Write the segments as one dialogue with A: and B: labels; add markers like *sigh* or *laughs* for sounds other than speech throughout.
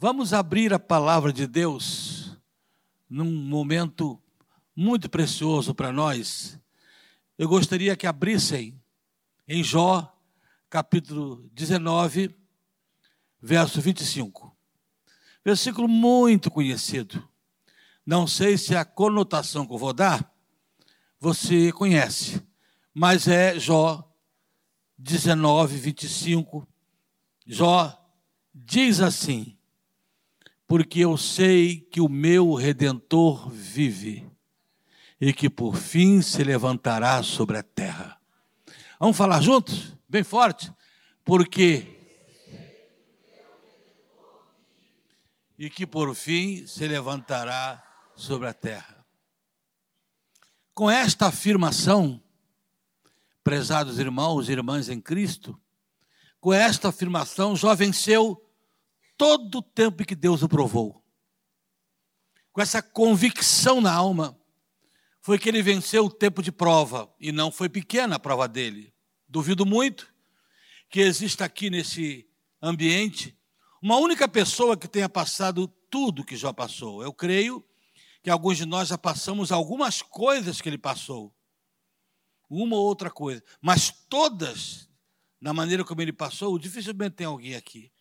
A: Vamos abrir a palavra de Deus num momento muito precioso para nós. Eu gostaria que abrissem em Jó, capítulo 19, verso 25. Versículo muito conhecido. Não sei se a conotação que eu vou dar você conhece, mas é Jó 19, 25. Jó diz assim: porque eu sei que o meu redentor vive e que por fim se levantará sobre a terra. Vamos falar juntos? Bem forte? Porque e que por fim se levantará sobre a terra. Com esta afirmação, prezados irmãos e irmãs em Cristo, com esta afirmação, Jó venceu todo o tempo que Deus o provou. Com essa convicção na alma, foi que ele venceu o tempo de prova, e não foi pequena a prova dele. Duvido muito que exista aqui nesse ambiente uma única pessoa que tenha passado tudo que já passou. Eu creio que alguns de nós já passamos algumas coisas que ele passou. Uma ou outra coisa. Mas todas, na maneira como ele passou, dificilmente tem alguém aqui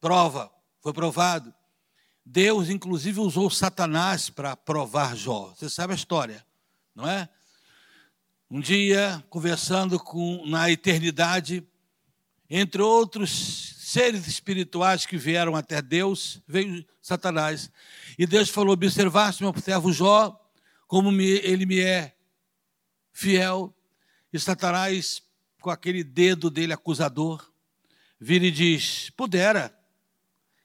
A: prova, foi provado. Deus, inclusive, usou Satanás para provar Jó. Você sabe a história, não é? Um dia, conversando com na eternidade, entre outros seres espirituais que vieram até Deus, veio Satanás. E Deus falou: Observaste meu servo Jó, como me, ele me é fiel. E Satanás, com aquele dedo dele acusador, vira e diz: Pudera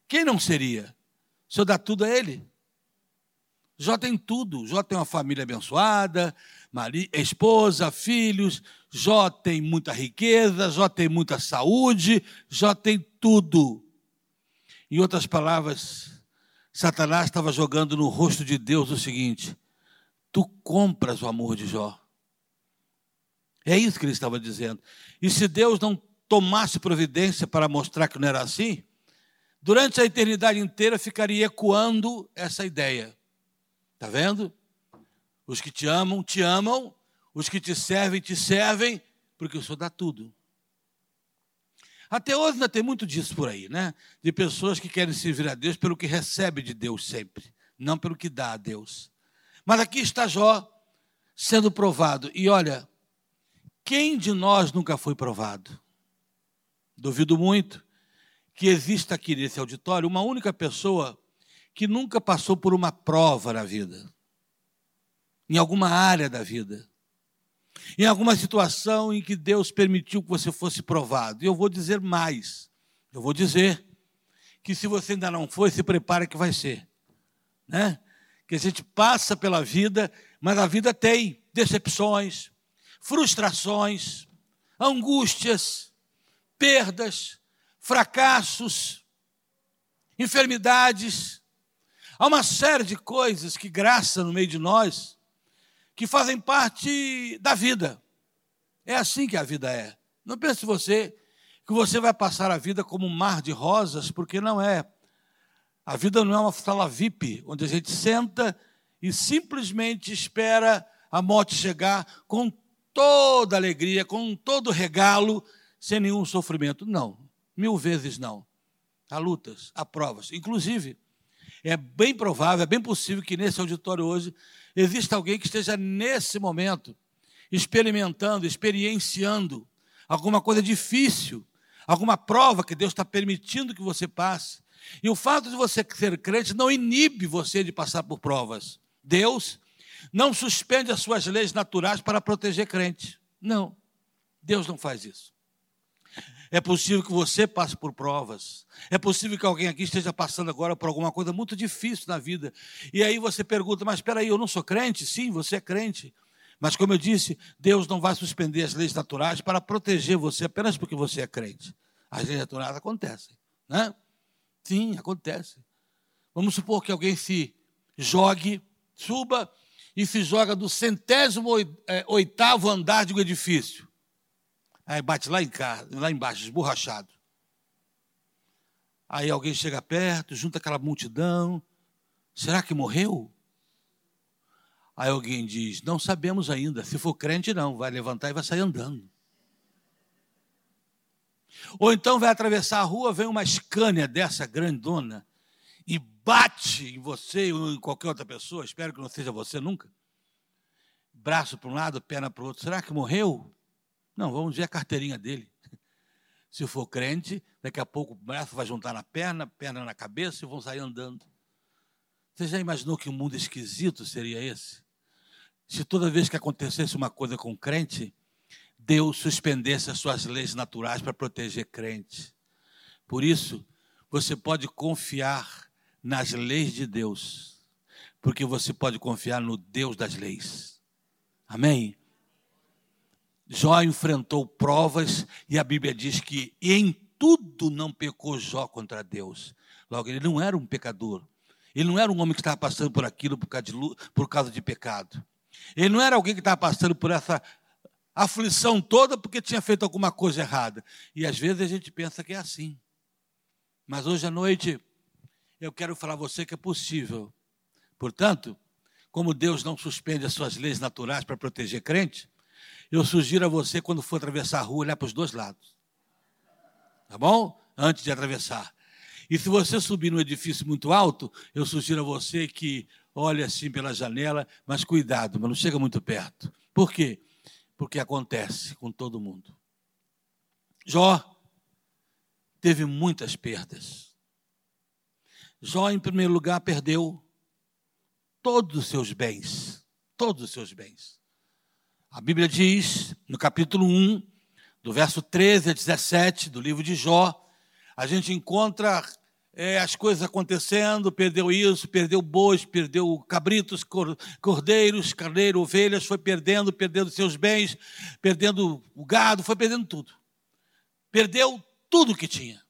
A: quem não seria? O Senhor dá tudo a ele. Jó tem tudo. Jó tem uma família abençoada, esposa, filhos. Jó tem muita riqueza, Jó tem muita saúde, Jó tem tudo. Em outras palavras, Satanás estava jogando no rosto de Deus o seguinte: tu compras o amor de Jó. É isso que ele estava dizendo. E se Deus não tomasse providência para mostrar que não era assim, durante a eternidade inteira ficaria ecoando essa ideia. Está vendo? Os que te amam, te amam, os que te servem, te servem, porque o Senhor dá tudo. Até hoje ainda tem muito disso por aí, né? De pessoas que querem servir a Deus pelo que recebe de Deus sempre, não pelo que dá a Deus. Mas aqui está Jó sendo provado. E olha, quem de nós nunca foi provado? Duvido muito que exista aqui nesse auditório uma única pessoa que nunca passou por uma prova na vida, em alguma área da vida, em alguma situação em que Deus permitiu que você fosse provado. E eu vou dizer mais: eu vou dizer que se você ainda não foi, se prepare que vai ser. Né? Que a gente passa pela vida, mas a vida tem decepções, frustrações, angústias, perdas, fracassos, enfermidades. Há uma série de coisas que graça no meio de nós, que fazem parte da vida. É assim que a vida é. Não pense você que você vai passar a vida como um mar de rosas, porque não é. A vida não é uma sala VIP, onde a gente senta e simplesmente espera a morte chegar com toda alegria, com todo regalo, sem nenhum sofrimento. Não. Mil vezes não. Há lutas, há provas. Inclusive, é bem provável, é bem possível que nesse auditório hoje exista alguém que esteja nesse momento experimentando, experienciando alguma coisa difícil, alguma prova que Deus está permitindo que você passe. E o fato de você ser crente não inibe você de passar por provas. Deus não suspende as suas leis naturais para proteger crente. Não. Deus não faz isso. É possível que você passe por provas. É possível que alguém aqui esteja passando agora por alguma coisa muito difícil na vida. E aí você pergunta: Mas espera aí, eu não sou crente? Sim, você é crente. Mas, como eu disse, Deus não vai suspender as leis naturais para proteger você apenas porque você é crente. As leis naturais acontecem. Né? Sim, acontece. Vamos supor que alguém se jogue, suba e se joga do centésimo é, oitavo andar de um edifício. Aí bate lá, em casa, lá embaixo, esborrachado. Aí alguém chega perto, junta aquela multidão. Será que morreu? Aí alguém diz: Não sabemos ainda. Se for crente, não. Vai levantar e vai sair andando. Ou então vai atravessar a rua, vem uma escânia dessa grandona e bate em você ou em qualquer outra pessoa. Espero que não seja você nunca. Braço para um lado, perna para o outro. Será que morreu? Não, vamos ver a carteirinha dele. Se for crente, daqui a pouco o braço vai juntar na perna, perna na cabeça e vão sair andando. Você já imaginou que um mundo esquisito seria esse? Se toda vez que acontecesse uma coisa com crente, Deus suspendesse as suas leis naturais para proteger crente. Por isso, você pode confiar nas leis de Deus, porque você pode confiar no Deus das leis. Amém? Jó enfrentou provas e a Bíblia diz que em tudo não pecou Jó contra Deus. Logo, ele não era um pecador. Ele não era um homem que estava passando por aquilo por causa de, por causa de pecado. Ele não era alguém que estava passando por essa aflição toda porque tinha feito alguma coisa errada. E às vezes a gente pensa que é assim. Mas hoje à noite eu quero falar a você que é possível. Portanto, como Deus não suspende as suas leis naturais para proteger crente, eu sugiro a você, quando for atravessar a rua, olhar para os dois lados. Tá bom? Antes de atravessar. E se você subir num edifício muito alto, eu sugiro a você que olhe assim pela janela, mas cuidado, mas não chega muito perto. Por quê? Porque acontece com todo mundo. Jó teve muitas perdas. Jó, em primeiro lugar, perdeu todos os seus bens. Todos os seus bens. A Bíblia diz, no capítulo 1, do verso 13 a 17 do livro de Jó, a gente encontra é, as coisas acontecendo, perdeu isso, perdeu bois, perdeu cabritos, cordeiros, carneiro, ovelhas, foi perdendo, perdendo seus bens, perdendo o gado, foi perdendo tudo. Perdeu tudo que tinha.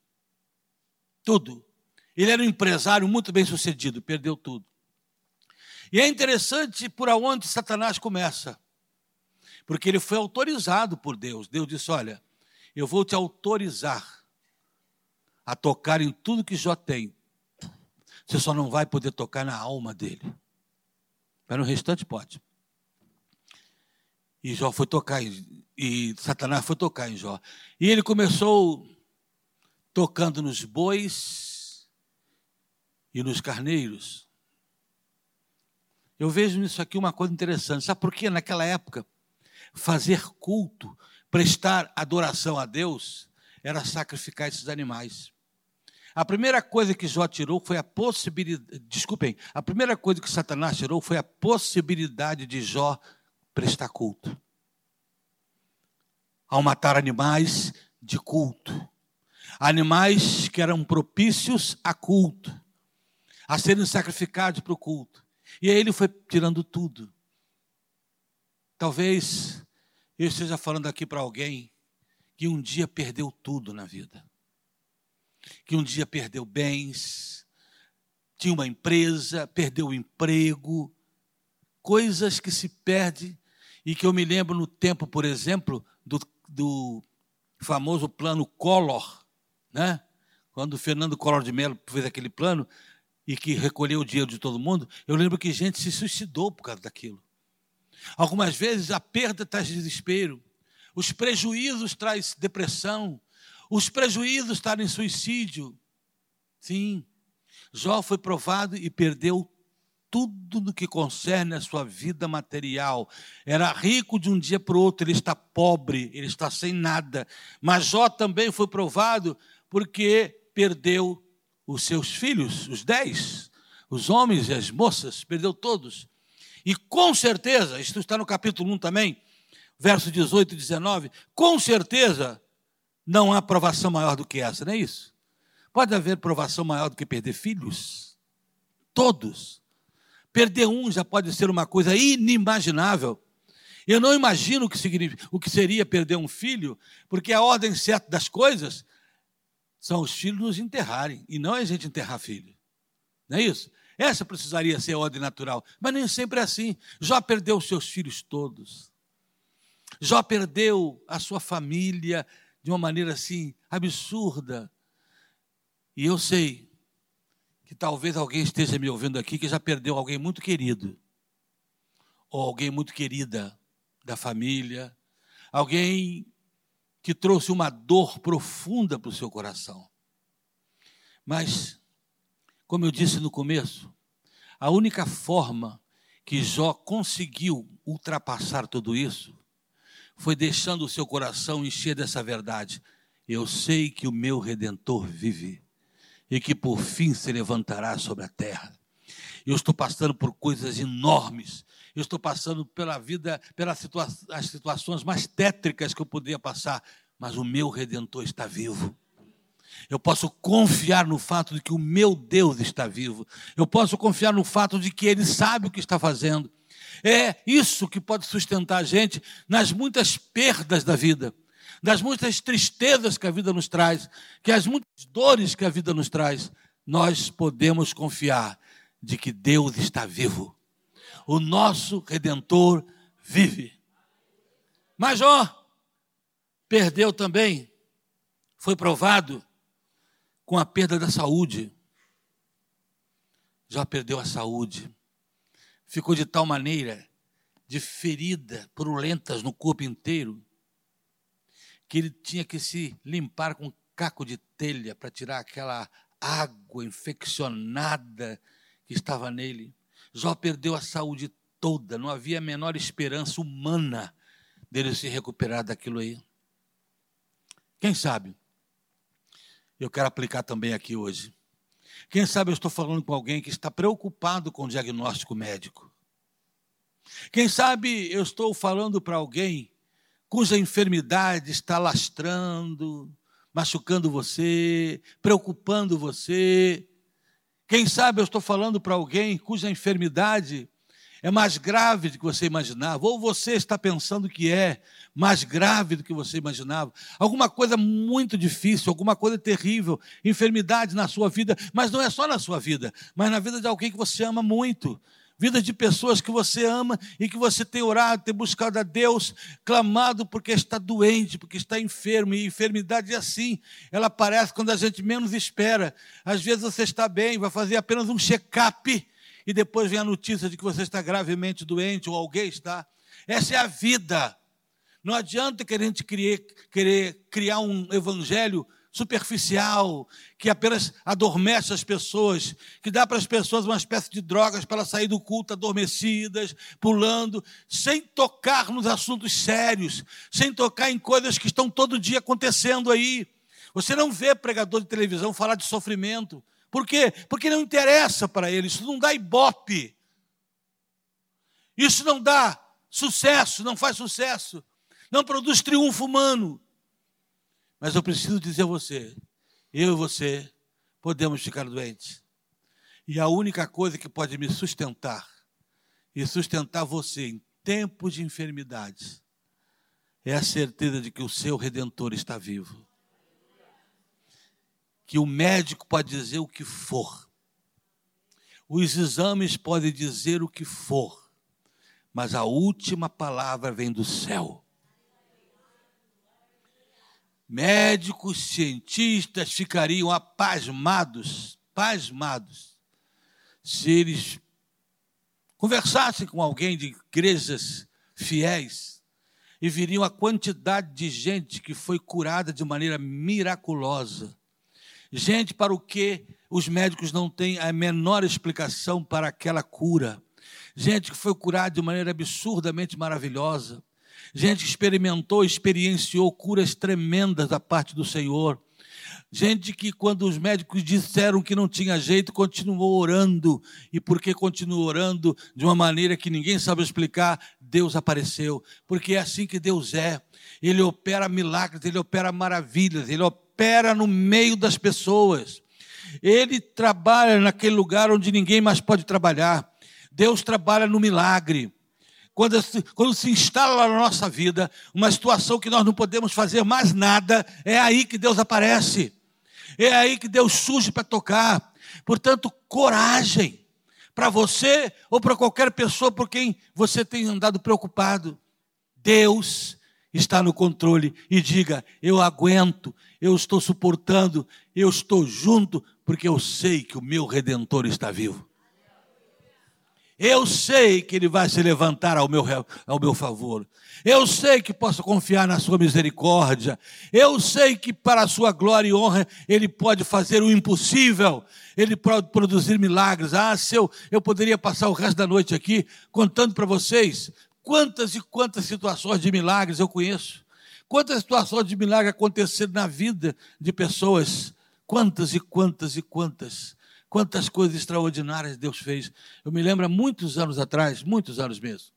A: Tudo. Ele era um empresário muito bem sucedido, perdeu tudo. E é interessante por aonde Satanás começa. Porque ele foi autorizado por Deus. Deus disse: Olha, eu vou te autorizar a tocar em tudo que Jó tem. Você só não vai poder tocar na alma dele. Mas no restante pode. E Jó foi tocar, em, e Satanás foi tocar em Jó. E ele começou tocando nos bois e nos carneiros. Eu vejo nisso aqui uma coisa interessante. Sabe por quê? Naquela época, fazer culto, prestar adoração a Deus, era sacrificar esses animais. A primeira coisa que Jó tirou foi a possibilidade, desculpem, a primeira coisa que Satanás tirou foi a possibilidade de Jó prestar culto. Ao matar animais de culto. Animais que eram propícios a culto, a serem sacrificados para o culto. E aí ele foi tirando tudo. Talvez eu esteja falando aqui para alguém que um dia perdeu tudo na vida que um dia perdeu bens, tinha uma empresa, perdeu o emprego, coisas que se perdem e que eu me lembro no tempo, por exemplo, do, do famoso plano Collor, né? quando Fernando Collor de Mello fez aquele plano e que recolheu o dinheiro de todo mundo, eu lembro que gente se suicidou por causa daquilo. Algumas vezes a perda traz desespero, os prejuízos traz depressão, os prejuízos estar em suicídio. Sim, Jó foi provado e perdeu tudo no que concerne a sua vida material. Era rico de um dia para o outro, ele está pobre, ele está sem nada. Mas Jó também foi provado porque perdeu os seus filhos, os dez, os homens e as moças, perdeu todos. E com certeza, isto está no capítulo 1 também, verso 18 e 19, com certeza não há provação maior do que essa, não é isso? Pode haver provação maior do que perder filhos? Todos. Perder um já pode ser uma coisa inimaginável. Eu não imagino o que, o que seria perder um filho, porque a ordem certa das coisas são os filhos nos enterrarem, e não a gente enterrar filho. Não é isso? Essa precisaria ser a ordem natural, mas nem sempre é assim. Jó perdeu os seus filhos todos. Jó perdeu a sua família, de uma maneira assim absurda. E eu sei que talvez alguém esteja me ouvindo aqui que já perdeu alguém muito querido, ou alguém muito querida da família, alguém que trouxe uma dor profunda para o seu coração. Mas, como eu disse no começo, a única forma que Jó conseguiu ultrapassar tudo isso foi deixando o seu coração encher dessa verdade. Eu sei que o meu redentor vive e que por fim se levantará sobre a terra. Eu estou passando por coisas enormes. Eu estou passando pela vida, pelas situa as situações mais tétricas que eu poderia passar, mas o meu redentor está vivo. Eu posso confiar no fato de que o meu Deus está vivo. Eu posso confiar no fato de que Ele sabe o que está fazendo. É isso que pode sustentar a gente nas muitas perdas da vida, das muitas tristezas que a vida nos traz, que as muitas dores que a vida nos traz. Nós podemos confiar de que Deus está vivo. O nosso redentor vive. Mas ó, perdeu também, foi provado com a perda da saúde. Já perdeu a saúde. Ficou de tal maneira de ferida purulentas no corpo inteiro que ele tinha que se limpar com um caco de telha para tirar aquela água infeccionada que estava nele. Jó perdeu a saúde toda, não havia a menor esperança humana dele se recuperar daquilo aí. Quem sabe? Eu quero aplicar também aqui hoje. Quem sabe eu estou falando com alguém que está preocupado com o diagnóstico médico. Quem sabe eu estou falando para alguém cuja enfermidade está lastrando, machucando você, preocupando você. Quem sabe eu estou falando para alguém cuja enfermidade é mais grave do que você imaginava, ou você está pensando que é mais grave do que você imaginava. Alguma coisa muito difícil, alguma coisa terrível, enfermidade na sua vida, mas não é só na sua vida, mas na vida de alguém que você ama muito. Vida de pessoas que você ama e que você tem orado, tem buscado a Deus, clamado porque está doente, porque está enfermo. E enfermidade é assim, ela aparece quando a gente menos espera. Às vezes você está bem, vai fazer apenas um check-up e depois vem a notícia de que você está gravemente doente ou alguém está. Essa é a vida. Não adianta que a gente querer, criar um evangelho superficial, que apenas adormece as pessoas, que dá para as pessoas uma espécie de drogas para sair do culto adormecidas, pulando, sem tocar nos assuntos sérios, sem tocar em coisas que estão todo dia acontecendo aí. Você não vê pregador de televisão falar de sofrimento, por quê? Porque não interessa para ele, isso não dá ibope. Isso não dá sucesso, não faz sucesso, não produz triunfo humano. Mas eu preciso dizer a você, eu e você podemos ficar doentes. E a única coisa que pode me sustentar e sustentar você em tempos de enfermidades é a certeza de que o seu redentor está vivo que o médico pode dizer o que for, os exames podem dizer o que for, mas a última palavra vem do céu. Médicos, cientistas ficariam apasmados, pasmados, se eles conversassem com alguém de igrejas fiéis e viriam a quantidade de gente que foi curada de maneira miraculosa Gente para o que os médicos não têm a menor explicação para aquela cura. Gente que foi curada de maneira absurdamente maravilhosa. Gente que experimentou, experienciou curas tremendas da parte do Senhor. Gente que, quando os médicos disseram que não tinha jeito, continuou orando. E porque continuou orando de uma maneira que ninguém sabe explicar, Deus apareceu. Porque é assim que Deus é. Ele opera milagres, ele opera maravilhas, ele opera opera no meio das pessoas. Ele trabalha naquele lugar onde ninguém mais pode trabalhar. Deus trabalha no milagre. Quando, quando se instala na nossa vida uma situação que nós não podemos fazer mais nada, é aí que Deus aparece. É aí que Deus surge para tocar. Portanto, coragem para você ou para qualquer pessoa por quem você tem andado preocupado. Deus está no controle e diga: Eu aguento, eu estou suportando, eu estou junto, porque eu sei que o meu redentor está vivo. Eu sei que Ele vai se levantar ao meu, ao meu favor. Eu sei que posso confiar na Sua misericórdia. Eu sei que, para a Sua glória e honra, Ele pode fazer o impossível. Ele pode produzir milagres. Ah, se eu, eu poderia passar o resto da noite aqui contando para vocês quantas e quantas situações de milagres eu conheço. Quantas situações de milagre aconteceram na vida de pessoas. Quantas e quantas e quantas. Quantas coisas extraordinárias Deus fez. Eu me lembro há muitos anos atrás, muitos anos mesmo.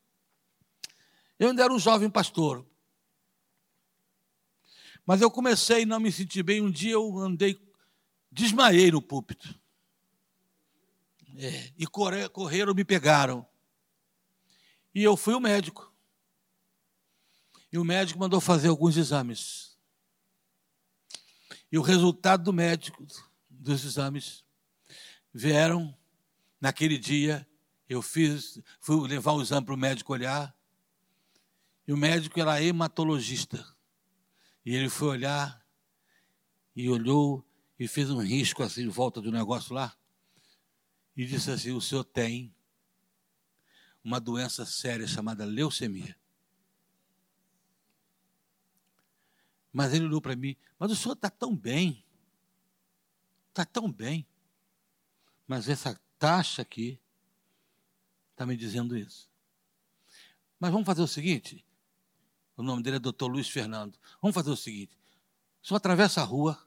A: Eu ainda era um jovem pastor. Mas eu comecei a não me sentir bem. Um dia eu andei, desmaiei no púlpito. É, e correram, me pegaram. E eu fui o médico. E o médico mandou fazer alguns exames. E o resultado do médico, dos exames, vieram naquele dia. Eu fiz, fui levar o exame para o médico olhar. E o médico era hematologista. E ele foi olhar e olhou e fez um risco assim em volta do negócio lá. E disse assim: O senhor tem uma doença séria chamada leucemia. Mas ele olhou para mim: Mas o senhor está tão bem. Está tão bem. Mas essa taxa aqui está me dizendo isso. Mas vamos fazer o seguinte: o nome dele é doutor Luiz Fernando. Vamos fazer o seguinte: só atravessa a rua,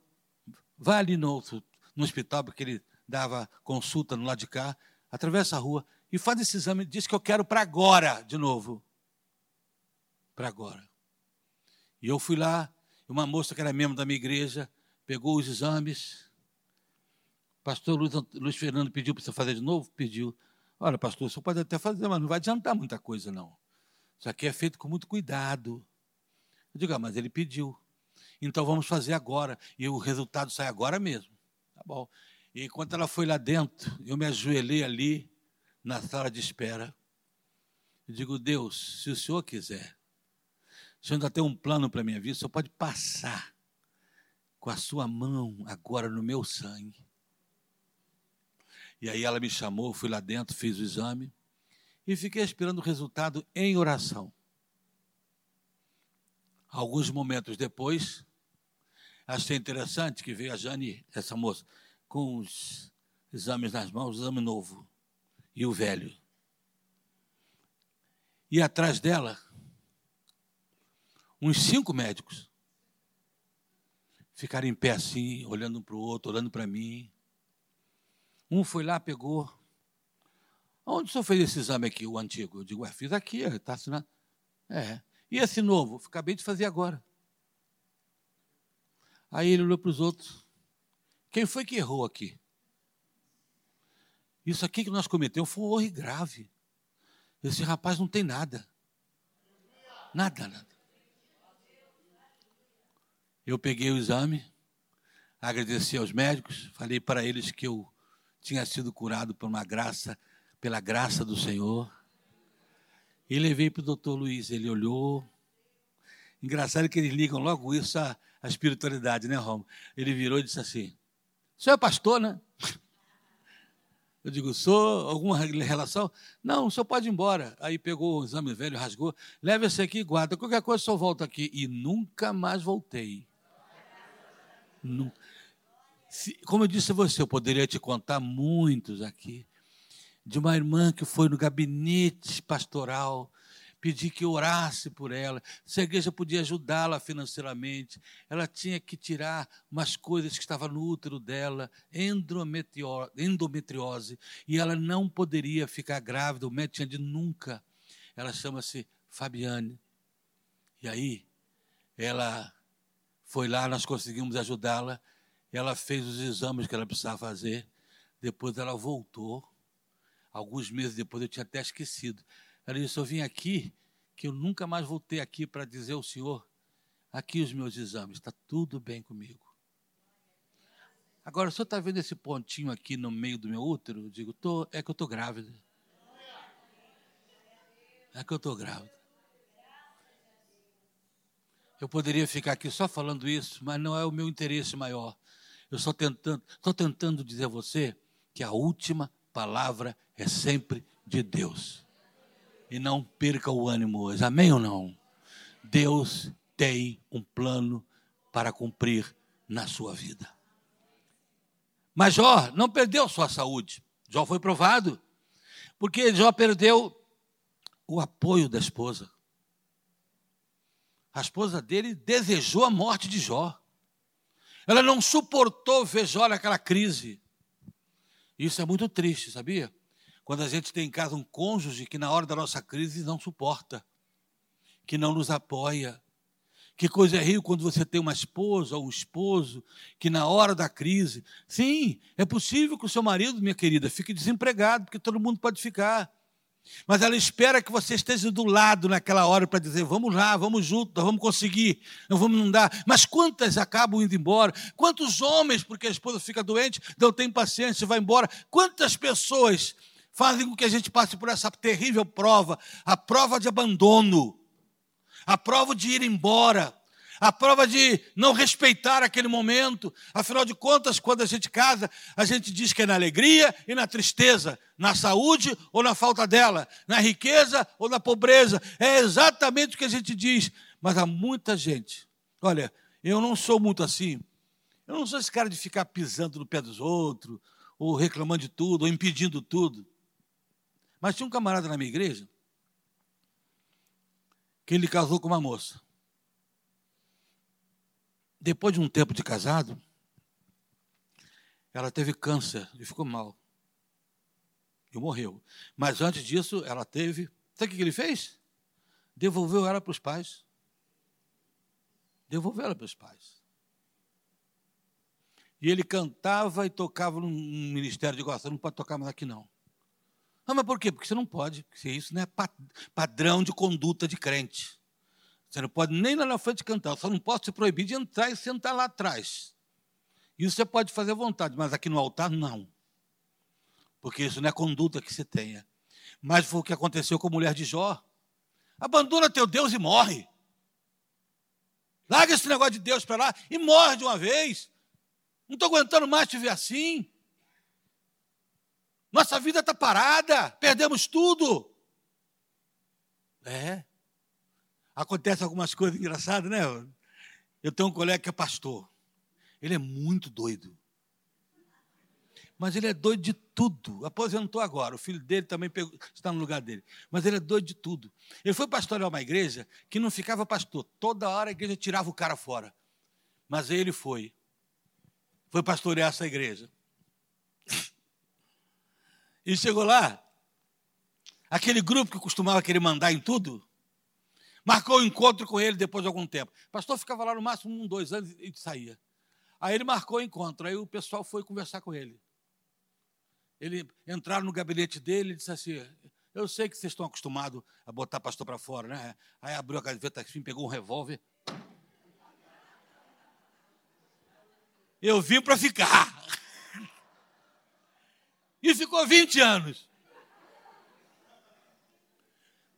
A: vai ali no, no hospital, porque ele dava consulta no lado de cá, atravessa a rua e faz esse exame. Diz que eu quero para agora, de novo. Para agora. E eu fui lá, uma moça que era membro da minha igreja, pegou os exames, Pastor Luiz, Luiz Fernando pediu para você fazer de novo? Pediu. Olha, pastor, você pode até fazer, mas não vai adiantar muita coisa, não. Isso aqui é feito com muito cuidado. Eu digo, ah, mas ele pediu. Então vamos fazer agora. E o resultado sai agora mesmo. Tá bom. E enquanto ela foi lá dentro, eu me ajoelhei ali, na sala de espera. Eu digo, Deus, se o Senhor quiser, o Senhor ainda tem um plano para a minha vida, o Senhor pode passar com a sua mão agora no meu sangue e aí ela me chamou, fui lá dentro, fiz o exame e fiquei esperando o resultado em oração. Alguns momentos depois, achei interessante que veio a Jane, essa moça, com os exames nas mãos, o exame novo e o velho. E atrás dela, uns cinco médicos ficaram em pé assim, olhando um para o outro, olhando para mim. Um foi lá, pegou. Onde o senhor fez esse exame aqui, o antigo? Eu digo, ué, fiz aqui, está assinado. É. E esse novo? Acabei de fazer agora. Aí ele olhou para os outros. Quem foi que errou aqui? Isso aqui que nós cometemos foi um erro grave. Esse rapaz não tem nada. Nada, nada. Eu peguei o exame, agradeci aos médicos, falei para eles que eu tinha sido curado por uma graça, pela graça do Senhor. E levei para o doutor Luiz, ele olhou. Engraçado que eles ligam logo isso à, à espiritualidade, né, Romo? Ele virou e disse assim: O senhor é pastor, né? *laughs* Eu digo, sou alguma relação? Não, o senhor pode ir embora. Aí pegou o exame velho, rasgou. Leva esse aqui e guarda. Qualquer coisa, o senhor volta aqui. E nunca mais voltei. Nunca. Se, como eu disse a você, eu poderia te contar muitos aqui, de uma irmã que foi no gabinete pastoral, pedir que orasse por ela, se a igreja podia ajudá-la financeiramente. Ela tinha que tirar umas coisas que estavam no útero dela, endometriose, e ela não poderia ficar grávida, o médico tinha de nunca. Ela chama-se Fabiane. E aí, ela foi lá, nós conseguimos ajudá-la, ela fez os exames que ela precisava fazer. Depois ela voltou. Alguns meses depois eu tinha até esquecido. Ela disse: Eu vim aqui, que eu nunca mais voltei aqui para dizer ao senhor: aqui os meus exames, está tudo bem comigo. Agora, o senhor está vendo esse pontinho aqui no meio do meu útero? Eu digo: tô, É que eu estou grávida. É que eu estou grávida. Eu poderia ficar aqui só falando isso, mas não é o meu interesse maior. Eu estou tentando, estou tentando dizer a você que a última palavra é sempre de Deus. E não perca o ânimo hoje. Amém ou não? Deus tem um plano para cumprir na sua vida. Mas Jó não perdeu sua saúde. Jó foi provado. Porque Jó perdeu o apoio da esposa. A esposa dele desejou a morte de Jó. Ela não suportou ver Jó naquela crise. Isso é muito triste, sabia? Quando a gente tem em casa um cônjuge que na hora da nossa crise não suporta, que não nos apoia. Que coisa é rio quando você tem uma esposa ou um esposo que na hora da crise, sim, é possível que o seu marido, minha querida, fique desempregado, porque todo mundo pode ficar. Mas ela espera que você esteja do lado naquela hora para dizer: vamos lá, vamos juntos, vamos conseguir, não vamos não dar. Mas quantas acabam indo embora? Quantos homens, porque a esposa fica doente, não tem paciência, vai embora? Quantas pessoas fazem com que a gente passe por essa terrível prova a prova de abandono, a prova de ir embora? A prova de não respeitar aquele momento. Afinal de contas, quando a gente casa, a gente diz que é na alegria e na tristeza, na saúde ou na falta dela, na riqueza ou na pobreza. É exatamente o que a gente diz. Mas há muita gente. Olha, eu não sou muito assim. Eu não sou esse cara de ficar pisando no pé dos outros, ou reclamando de tudo, ou impedindo tudo. Mas tinha um camarada na minha igreja que ele casou com uma moça. Depois de um tempo de casado, ela teve câncer e ficou mal. E morreu. Mas antes disso, ela teve. Sabe o que ele fez? Devolveu ela para os pais. Devolveu ela para os pais. E ele cantava e tocava num ministério de gosto. Não pode tocar mais aqui, não. Ah, mas por quê? Porque você não pode. Porque isso não é padrão de conduta de crente. Você não pode nem lá na frente cantar, só não pode se proibir de entrar e sentar lá atrás. Isso você pode fazer à vontade, mas aqui no altar, não. Porque isso não é conduta que se tenha. Mas foi o que aconteceu com a mulher de Jó. Abandona teu Deus e morre. Larga esse negócio de Deus para lá e morre de uma vez. Não estou aguentando mais te ver assim. Nossa vida está parada, perdemos tudo. É. Acontece algumas coisas engraçadas, né? Eu tenho um colega que é pastor. Ele é muito doido. Mas ele é doido de tudo. Aposentou agora. O filho dele também pegou, está no lugar dele. Mas ele é doido de tudo. Ele foi pastorear uma igreja que não ficava pastor. Toda hora a igreja tirava o cara fora. Mas ele foi. Foi pastorear essa igreja. E chegou lá. Aquele grupo que costumava querer mandar em tudo. Marcou o um encontro com ele depois de algum tempo. O pastor ficava lá no máximo um, dois anos e saía. Aí ele marcou o encontro, aí o pessoal foi conversar com ele. Ele entraram no gabinete dele e disse assim: Eu sei que vocês estão acostumados a botar pastor para fora, né? Aí abriu a gaveta assim, pegou um revólver. Eu vim para ficar. *laughs* E ficou 20 anos.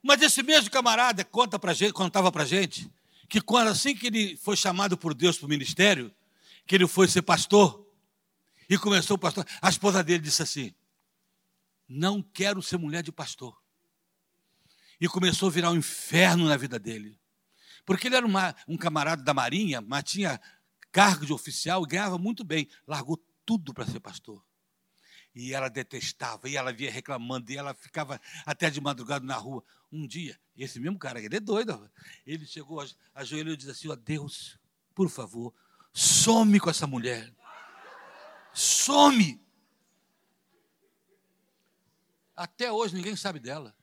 A: Mas esse mesmo camarada conta pra gente, contava para gente que quando assim que ele foi chamado por Deus para o ministério, que ele foi ser pastor e começou o pastor, a esposa dele disse assim: "Não quero ser mulher de pastor". E começou a virar um inferno na vida dele. Porque ele era uma, um camarada da Marinha, mas tinha cargo de oficial e ganhava muito bem. Largou tudo para ser pastor. E ela detestava, e ela via reclamando, e ela ficava até de madrugada na rua. Um dia, esse mesmo cara, ele é doido, ele chegou, ajoelhou e disse assim: ó, Deus, por favor, some com essa mulher. Some. Até hoje ninguém sabe dela.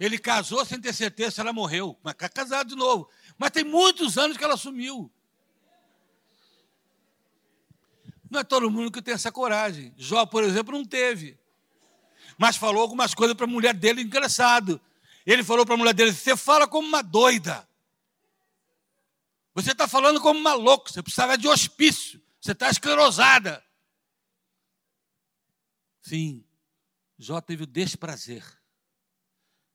A: Ele casou sem ter certeza se ela morreu, mas casado de novo. Mas tem muitos anos que ela sumiu. Não é todo mundo que tem essa coragem. Jó, por exemplo, não teve. Mas falou algumas coisas para a mulher dele engraçado. Ele falou para a mulher dele: Você fala como uma doida. Você está falando como uma louca. Você precisava de hospício. Você está esclerosada. Sim, Jó teve o desprazer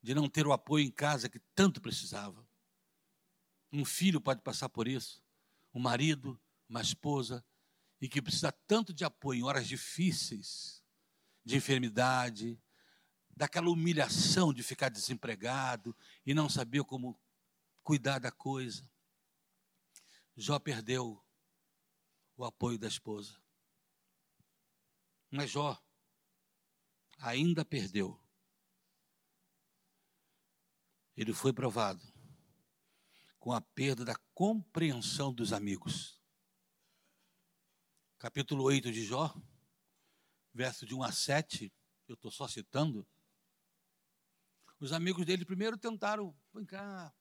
A: de não ter o apoio em casa que tanto precisava. Um filho pode passar por isso, um marido, uma esposa, e que precisa tanto de apoio em horas difíceis, de enfermidade, daquela humilhação de ficar desempregado e não saber como cuidar da coisa. Jó perdeu o apoio da esposa. Mas Jó ainda perdeu. Ele foi provado com a perda da compreensão dos amigos. Capítulo 8 de Jó, verso de 1 a 7, eu estou só citando. Os amigos dele primeiro tentaram, vem cá.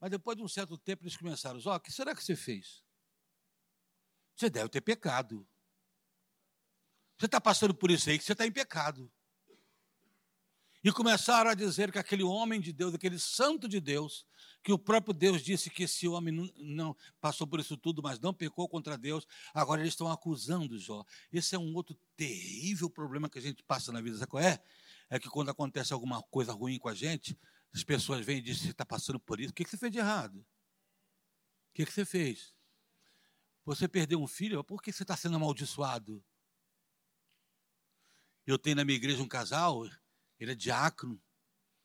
A: Mas depois de um certo tempo eles começaram, Jó, o que será que você fez? Você deve ter pecado. Você está passando por isso aí que você está em pecado. E começaram a dizer que aquele homem de Deus, aquele santo de Deus, que o próprio Deus disse que esse homem não, não, passou por isso tudo, mas não pecou contra Deus, agora eles estão acusando Jó. Esse é um outro terrível problema que a gente passa na vida, sabe qual é? É que quando acontece alguma coisa ruim com a gente, as pessoas vêm e dizem, você está passando por isso, o que, você fez de errado? O que, que você fez? Você perdeu um filho, por que você está sendo amaldiçoado? Eu tenho na minha igreja um casal, ele é diácono,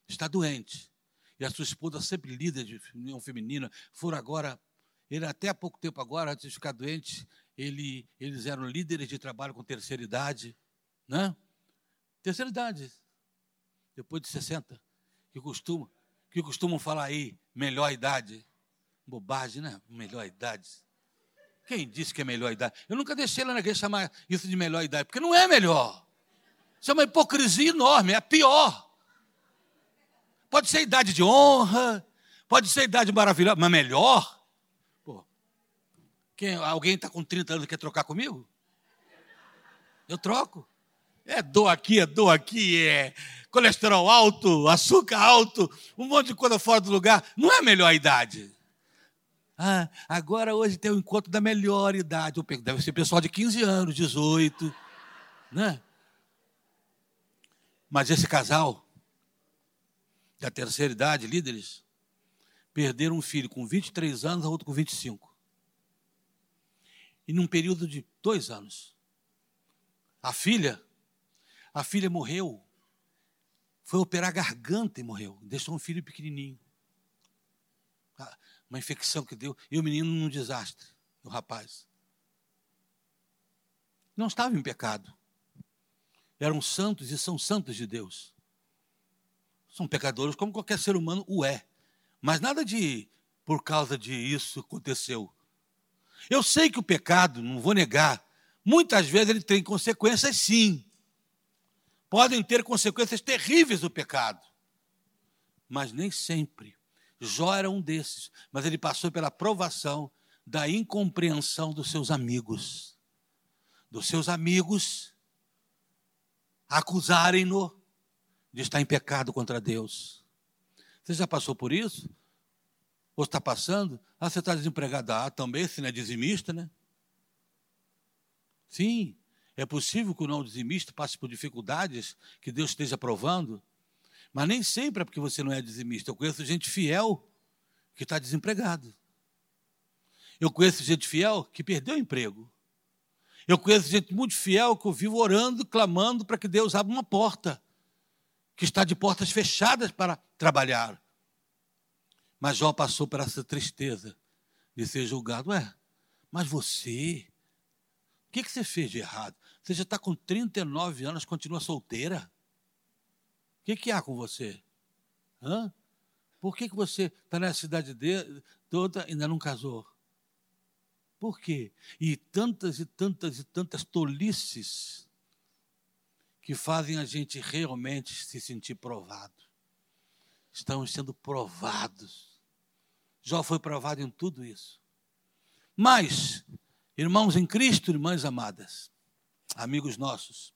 A: está doente. E a sua esposa, sempre líder de união feminina, foram agora, ele até há pouco tempo agora, antes de ficar doente, ele, eles eram líderes de trabalho com terceira idade, né? Terceira idade, depois de 60, que costumam, que costumam falar aí, melhor idade. Bobagem, né? Melhor idade. Quem disse que é melhor idade? Eu nunca deixei lá na igreja chamar isso de melhor idade, porque não é melhor. Isso é uma hipocrisia enorme, é a pior. Pode ser idade de honra, pode ser idade maravilhosa, mas melhor? Pô, quem, alguém está com 30 anos e quer trocar comigo? Eu troco. É dor aqui, é dor aqui, é colesterol alto, açúcar alto, um monte de coisa fora do lugar. Não é a melhor idade. Ah, agora hoje tem o encontro da melhor idade. Deve ser pessoal de 15 anos, 18. Né? Mas esse casal, da terceira idade, líderes, perderam um filho com 23 anos, a outro com 25. E num período de dois anos. A filha, a filha morreu. Foi operar a garganta e morreu. Deixou um filho pequenininho uma infecção que deu, e o menino num desastre, o rapaz. Não estava em pecado. Eram santos e são santos de Deus. São pecadores como qualquer ser humano o é. Mas nada de por causa de isso aconteceu. Eu sei que o pecado, não vou negar, muitas vezes ele tem consequências sim. Podem ter consequências terríveis do pecado. Mas nem sempre Jó era um desses, mas ele passou pela provação da incompreensão dos seus amigos. Dos seus amigos acusarem-no de estar em pecado contra Deus. Você já passou por isso? Ou está passando? Ah, você está desempregado. Ah, também, se não é dizimista, né? Sim, é possível que o não dizimista passe por dificuldades que Deus esteja provando. Mas nem sempre é porque você não é dizimista. Eu conheço gente fiel que está desempregado. Eu conheço gente fiel que perdeu o emprego. Eu conheço gente muito fiel que eu vivo orando, clamando para que Deus abra uma porta, que está de portas fechadas para trabalhar. Mas Jó passou por essa tristeza de ser julgado. Ué, mas você, o que, que você fez de errado? Você já está com 39 anos, continua solteira? O que, que há com você? Hã? Por que, que você está nessa cidade de, toda e ainda não casou? Por quê? E tantas e tantas e tantas tolices que fazem a gente realmente se sentir provado. Estamos sendo provados. Jó foi provado em tudo isso. Mas, irmãos em Cristo, irmãs amadas, amigos nossos,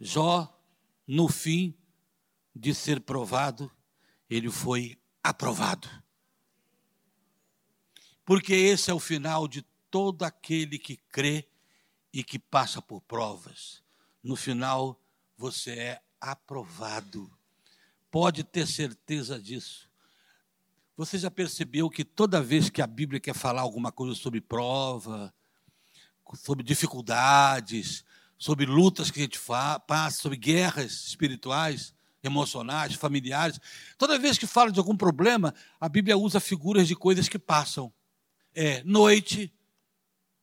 A: Jó, no fim, de ser provado, ele foi aprovado. Porque esse é o final de todo aquele que crê e que passa por provas. No final, você é aprovado. Pode ter certeza disso. Você já percebeu que toda vez que a Bíblia quer falar alguma coisa sobre prova, sobre dificuldades, sobre lutas que a gente passa, sobre guerras espirituais, emocionais, familiares, toda vez que fala de algum problema, a Bíblia usa figuras de coisas que passam. É noite,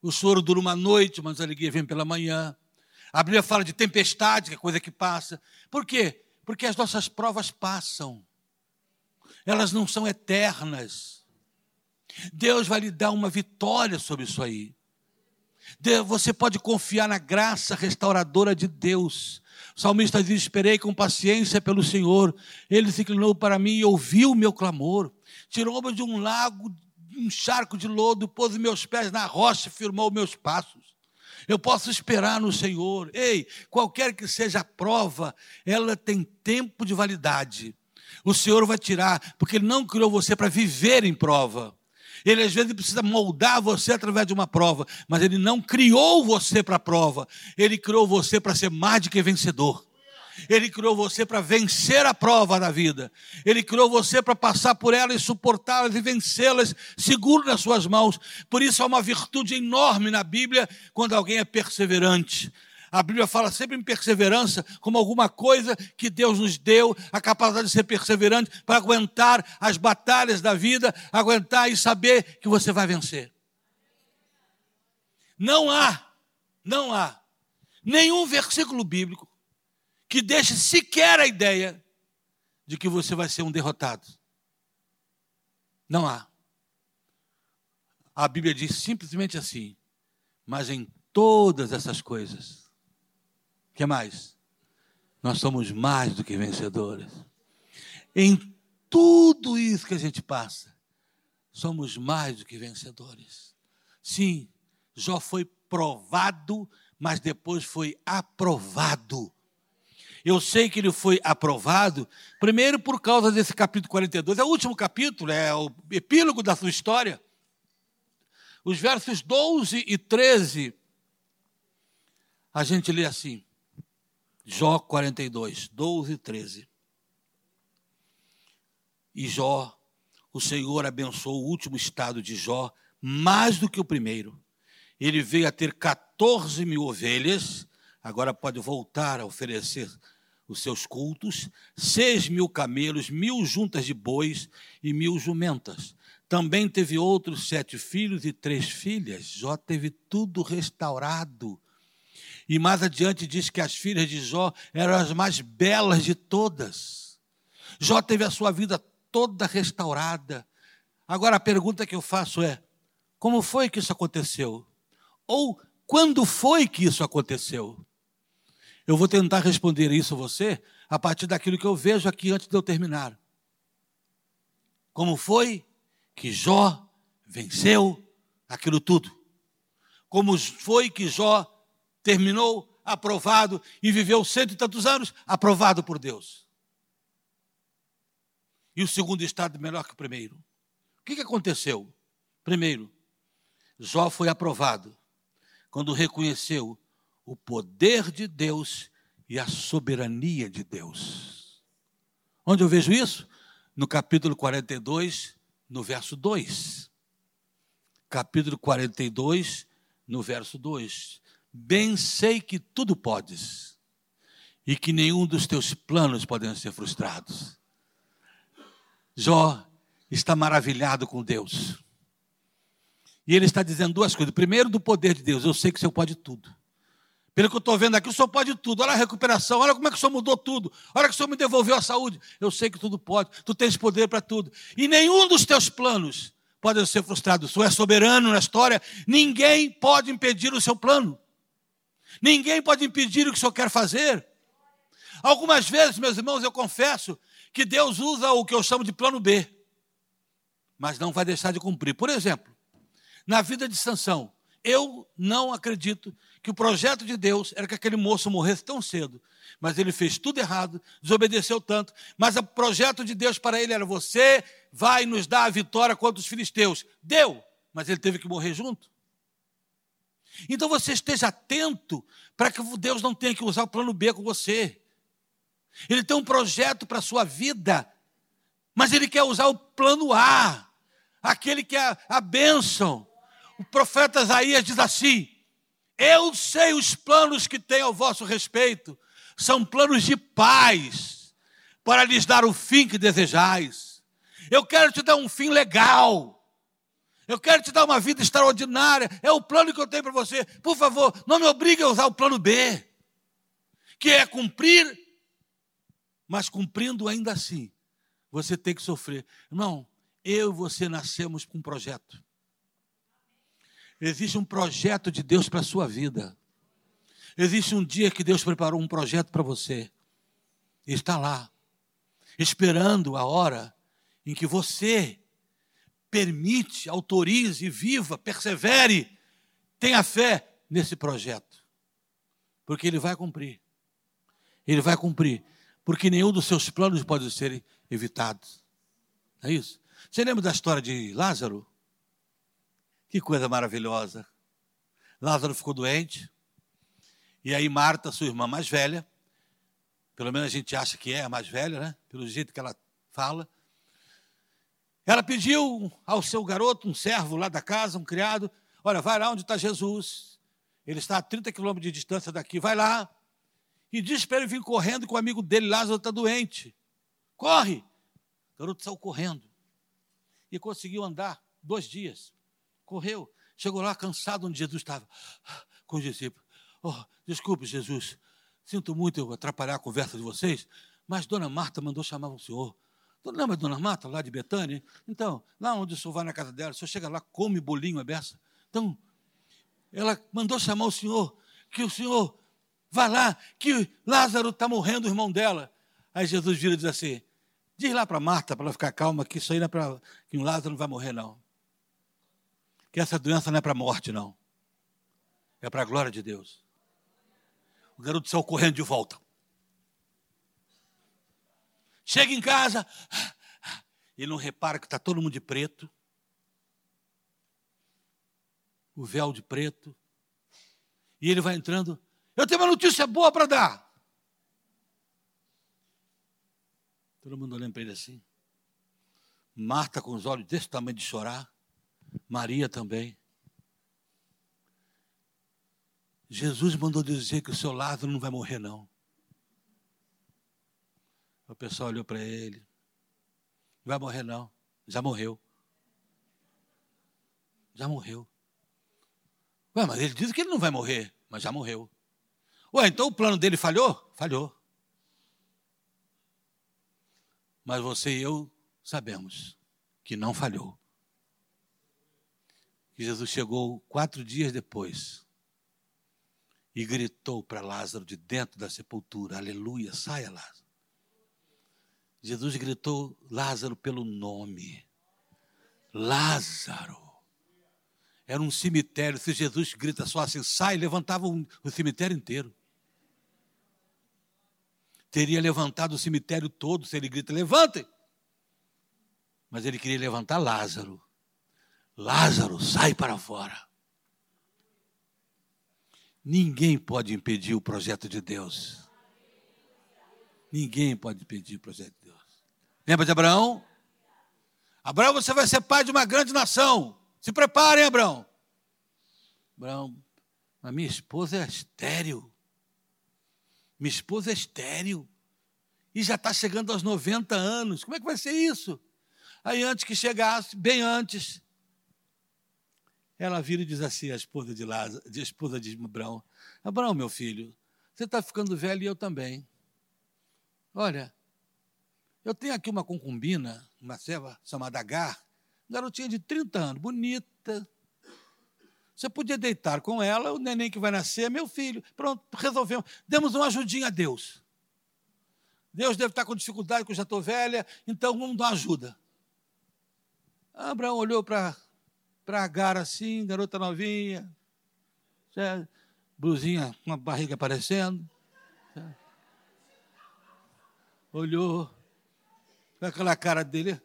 A: o choro dura uma noite, mas a alegria vem pela manhã. A Bíblia fala de tempestade, que é coisa que passa. Por quê? Porque as nossas provas passam. Elas não são eternas. Deus vai lhe dar uma vitória sobre isso aí. Você pode confiar na graça restauradora de Deus. O salmista diz: Esperei com paciência pelo Senhor. Ele se inclinou para mim e ouviu o meu clamor. Tirou-me de um lago, um charco de lodo, pôs meus pés na rocha, firmou meus passos. Eu posso esperar no Senhor. Ei, qualquer que seja a prova, ela tem tempo de validade. O Senhor vai tirar, porque Ele não criou você para viver em prova. Ele às vezes precisa moldar você através de uma prova, mas ele não criou você para a prova. Ele criou você para ser mais do que vencedor. Ele criou você para vencer a prova da vida. Ele criou você para passar por elas e suportá-las e vencê-las seguro nas suas mãos. Por isso há uma virtude enorme na Bíblia quando alguém é perseverante. A Bíblia fala sempre em perseverança como alguma coisa que Deus nos deu, a capacidade de ser perseverante para aguentar as batalhas da vida, aguentar e saber que você vai vencer. Não há, não há nenhum versículo bíblico que deixe sequer a ideia de que você vai ser um derrotado. Não há. A Bíblia diz simplesmente assim: mas em todas essas coisas, que mais? Nós somos mais do que vencedores. Em tudo isso que a gente passa, somos mais do que vencedores. Sim, Jó foi provado, mas depois foi aprovado. Eu sei que ele foi aprovado, primeiro por causa desse capítulo 42, é o último capítulo, é o epílogo da sua história. Os versos 12 e 13, a gente lê assim: Jó 42, 12 e 13. E Jó, o Senhor abençoou o último estado de Jó mais do que o primeiro. Ele veio a ter 14 mil ovelhas, agora pode voltar a oferecer os seus cultos, seis mil camelos, mil juntas de bois e mil jumentas. Também teve outros sete filhos e três filhas. Jó teve tudo restaurado. E mais adiante diz que as filhas de Jó eram as mais belas de todas. Jó teve a sua vida toda restaurada. Agora a pergunta que eu faço é: como foi que isso aconteceu? Ou quando foi que isso aconteceu? Eu vou tentar responder isso a você a partir daquilo que eu vejo aqui antes de eu terminar. Como foi que Jó venceu aquilo tudo? Como foi que Jó terminou aprovado e viveu cento e tantos anos aprovado por Deus. E o segundo estado melhor que o primeiro. O que, que aconteceu? Primeiro, Jó foi aprovado quando reconheceu o poder de Deus e a soberania de Deus. Onde eu vejo isso? No capítulo 42, no verso 2. Capítulo 42, no verso 2. Bem sei que tudo podes e que nenhum dos teus planos podem ser frustrados. Jó está maravilhado com Deus. E ele está dizendo duas coisas. Primeiro, do poder de Deus. Eu sei que o Senhor pode tudo. Pelo que eu estou vendo aqui, o Senhor pode tudo. Olha a recuperação, olha como é que o Senhor mudou tudo. Olha que o Senhor me devolveu a saúde. Eu sei que tudo pode. Tu tens poder para tudo. E nenhum dos teus planos pode ser frustrado. O Senhor é soberano na história. Ninguém pode impedir o seu plano. Ninguém pode impedir o que o Senhor quer fazer. Algumas vezes, meus irmãos, eu confesso que Deus usa o que eu chamo de plano B, mas não vai deixar de cumprir. Por exemplo, na vida de Sansão, eu não acredito que o projeto de Deus era que aquele moço morresse tão cedo. Mas ele fez tudo errado, desobedeceu tanto. Mas o projeto de Deus para ele era: você vai nos dar a vitória contra os filisteus. Deu, mas ele teve que morrer junto. Então você esteja atento para que Deus não tenha que usar o plano B com você. Ele tem um projeto para a sua vida, Mas ele quer usar o plano A, aquele que é a bênção. O profeta Isaías diz assim: Eu sei os planos que tenho ao vosso respeito, são planos de paz, para lhes dar o fim que desejais. Eu quero te dar um fim legal. Eu quero te dar uma vida extraordinária. É o plano que eu tenho para você. Por favor, não me obrigue a usar o plano B, que é cumprir, mas cumprindo ainda assim, você tem que sofrer. Irmão, eu e você nascemos com um projeto. Existe um projeto de Deus para a sua vida. Existe um dia que Deus preparou um projeto para você. está lá, esperando a hora em que você permite, autorize, viva, persevere, tenha fé nesse projeto. Porque ele vai cumprir. Ele vai cumprir. Porque nenhum dos seus planos pode ser evitado. É isso? Você lembra da história de Lázaro? Que coisa maravilhosa. Lázaro ficou doente. E aí Marta, sua irmã mais velha, pelo menos a gente acha que é a mais velha, né? Pelo jeito que ela fala, ela pediu ao seu garoto, um servo lá da casa, um criado, olha, vai lá onde está Jesus. Ele está a 30 quilômetros de distância daqui, vai lá. E diz para ele vir correndo que o amigo dele, Lázaro, está doente. Corre! O garoto saiu correndo. E conseguiu andar dois dias. Correu. Chegou lá cansado onde Jesus estava. Com os discípulos. Oh, desculpe, Jesus. Sinto muito eu atrapalhar a conversa de vocês, mas Dona Marta mandou chamar o senhor. Lembra a dona Marta, lá de Betânia? Então, lá onde o senhor vai na casa dela, o senhor chega lá, come bolinho, é beça. Então, ela mandou chamar o senhor, que o senhor vá lá, que Lázaro está morrendo, o irmão dela. Aí Jesus vira e diz assim: diz lá para Marta, para ela ficar calma, que isso aí não é para. que o Lázaro não vai morrer, não. Que essa doença não é para a morte, não. É para a glória de Deus. O garoto saiu correndo de volta. Chega em casa, ele não repara que está todo mundo de preto. O véu de preto. E ele vai entrando. Eu tenho uma notícia boa para dar. Todo mundo olhando para ele assim. Marta com os olhos desse tamanho de chorar. Maria também. Jesus mandou dizer que o seu Lázaro não vai morrer, não. O pessoal olhou para ele. Não vai morrer, não. Já morreu. Já morreu. Ué, mas ele diz que ele não vai morrer, mas já morreu. Ué, então o plano dele falhou? Falhou. Mas você e eu sabemos que não falhou. Que Jesus chegou quatro dias depois e gritou para Lázaro de dentro da sepultura: Aleluia, saia, Lázaro. Jesus gritou Lázaro pelo nome. Lázaro. Era um cemitério. Se Jesus grita só assim, sai, levantava um, o cemitério inteiro. Teria levantado o cemitério todo se ele grita, levantem. Mas ele queria levantar Lázaro. Lázaro, sai para fora. Ninguém pode impedir o projeto de Deus. Ninguém pode impedir o projeto de Deus. Lembra de Abraão? Abraão, você vai ser pai de uma grande nação. Se preparem, Abraão. Abraão, a minha esposa é estéril. Minha esposa é estéril. E já está chegando aos 90 anos. Como é que vai ser isso? Aí, antes que chegasse, bem antes, ela vira e diz assim, a esposa de Lázaro, esposa de Abraão: Abraão, meu filho, você está ficando velho e eu também. Olha, eu tenho aqui uma concubina, uma serva chamada Agar, garotinha de 30 anos, bonita. Você podia deitar com ela, o neném que vai nascer é meu filho. Pronto, resolvemos. Demos uma ajudinha a Deus. Deus deve estar com dificuldade, porque eu já estou velha, então vamos dar ajuda. Abraão olhou para Agar assim, garota novinha, certo? blusinha com a barriga aparecendo. Certo? Olhou, com aquela cara dele.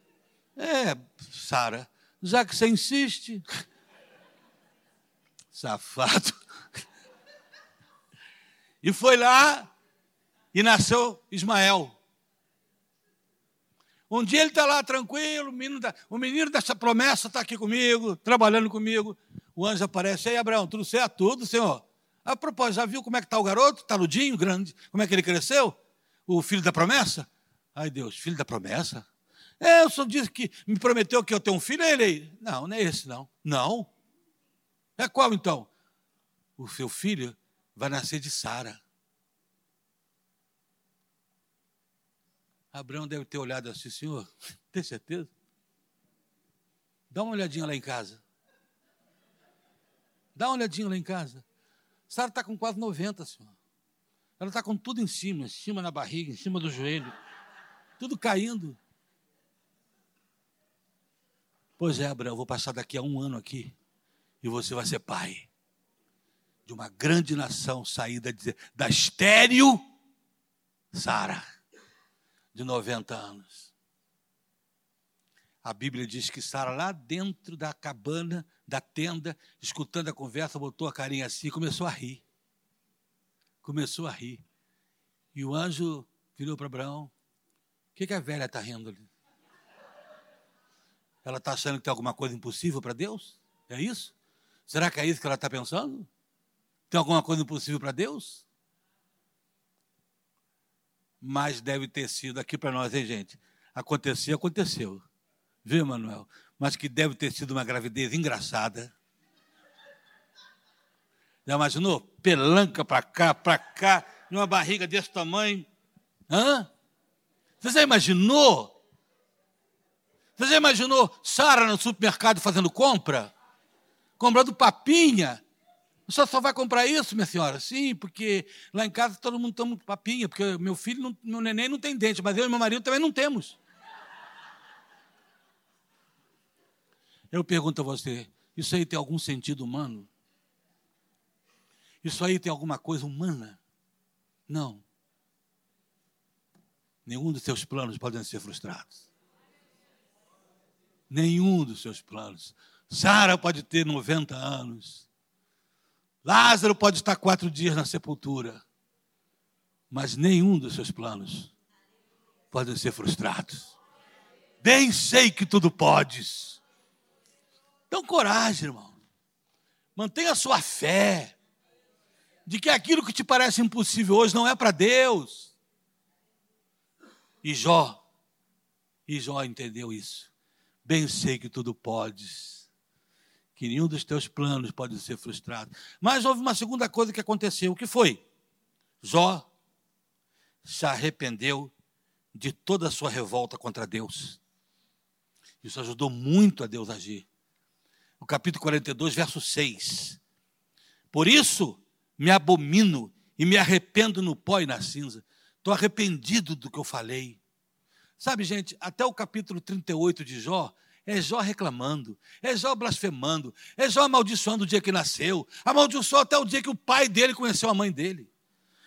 A: É, Sara, já que você insiste. *laughs* Safado. *laughs* E foi lá e nasceu Ismael. Um dia ele está lá tranquilo, o menino, da, o menino dessa promessa está aqui comigo, trabalhando comigo. O anjo aparece, aí Abraão, tudo certo? Tudo, senhor. A propósito, já viu como é que está o garoto? Taludinho, grande. Como é que ele cresceu? O filho da promessa? Ai, Deus, filho da promessa? É, o senhor disse que me prometeu que eu tenho um filho, é ele aí. Não, não é esse, não. Não. É qual então? O seu filho vai nascer de Sara. Abraão deve ter olhado assim, senhor, *laughs* tem certeza? Dá uma olhadinha lá em casa. Dá uma olhadinha lá em casa. Sara está com quase 90, senhor. Ela está com tudo em cima, em cima na barriga, em cima do joelho. Tudo caindo. Pois é, Abraão, eu vou passar daqui a um ano aqui. E você vai ser pai de uma grande nação saída da estéreo Sara de 90 anos. A Bíblia diz que Sara, lá dentro da cabana, da tenda, escutando a conversa, botou a carinha assim e começou a rir. Começou a rir. E o anjo virou para Abraão: O que, que a velha está rindo ali? Ela está achando que tem alguma coisa impossível para Deus? É isso? Será que é isso que ela está pensando? Tem alguma coisa impossível para Deus? Mas deve ter sido aqui para nós, hein, gente? Aconteceu, aconteceu. Viu, Manuel? Mas que deve ter sido uma gravidez engraçada. Já imaginou? Pelanca para cá, para cá, numa barriga desse tamanho. Hã? Você já imaginou? Você já imaginou Sara no supermercado fazendo compra? Comprando papinha? Você só vai comprar isso, minha senhora? Sim, porque lá em casa todo mundo toma papinha, porque meu filho, não, meu neném não tem dente, mas eu e meu marido também não temos. Eu pergunto a você, isso aí tem algum sentido humano? Isso aí tem alguma coisa humana? Não. Nenhum dos seus planos podem ser frustrados. Nenhum dos seus planos. Sara pode ter 90 anos. Lázaro pode estar quatro dias na sepultura, mas nenhum dos seus planos podem ser frustrados. Bem sei que tudo podes. Então, coragem, irmão. Mantenha a sua fé de que aquilo que te parece impossível hoje não é para Deus. E Jó, e Jó entendeu isso. Bem sei que tudo podes que nenhum dos teus planos pode ser frustrado. Mas houve uma segunda coisa que aconteceu. O que foi? Jó se arrependeu de toda a sua revolta contra Deus. Isso ajudou muito a Deus agir. O capítulo 42, verso 6. Por isso me abomino e me arrependo no pó e na cinza. Estou arrependido do que eu falei. Sabe, gente, até o capítulo 38 de Jó, é Jó reclamando, é Jó blasfemando, é Jó amaldiçoando o dia que nasceu, amaldiçoou até o dia que o pai dele conheceu a mãe dele.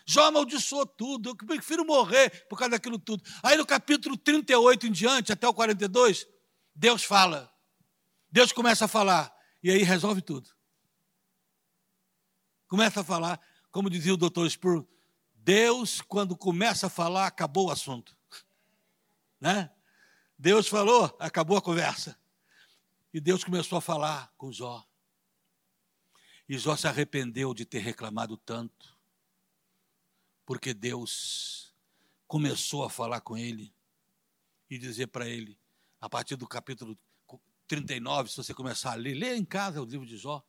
A: Jó amaldiçoou tudo, eu prefiro morrer por causa daquilo tudo. Aí no capítulo 38 em diante, até o 42, Deus fala. Deus começa a falar, e aí resolve tudo. Começa a falar, como dizia o doutor Spur, Deus, quando começa a falar, acabou o assunto. *laughs* Né? Deus falou, acabou a conversa. E Deus começou a falar com Jó. E Jó se arrependeu de ter reclamado tanto, porque Deus começou a falar com ele e dizer para ele, a partir do capítulo 39, se você começar a ler, lê em casa o livro de Jó,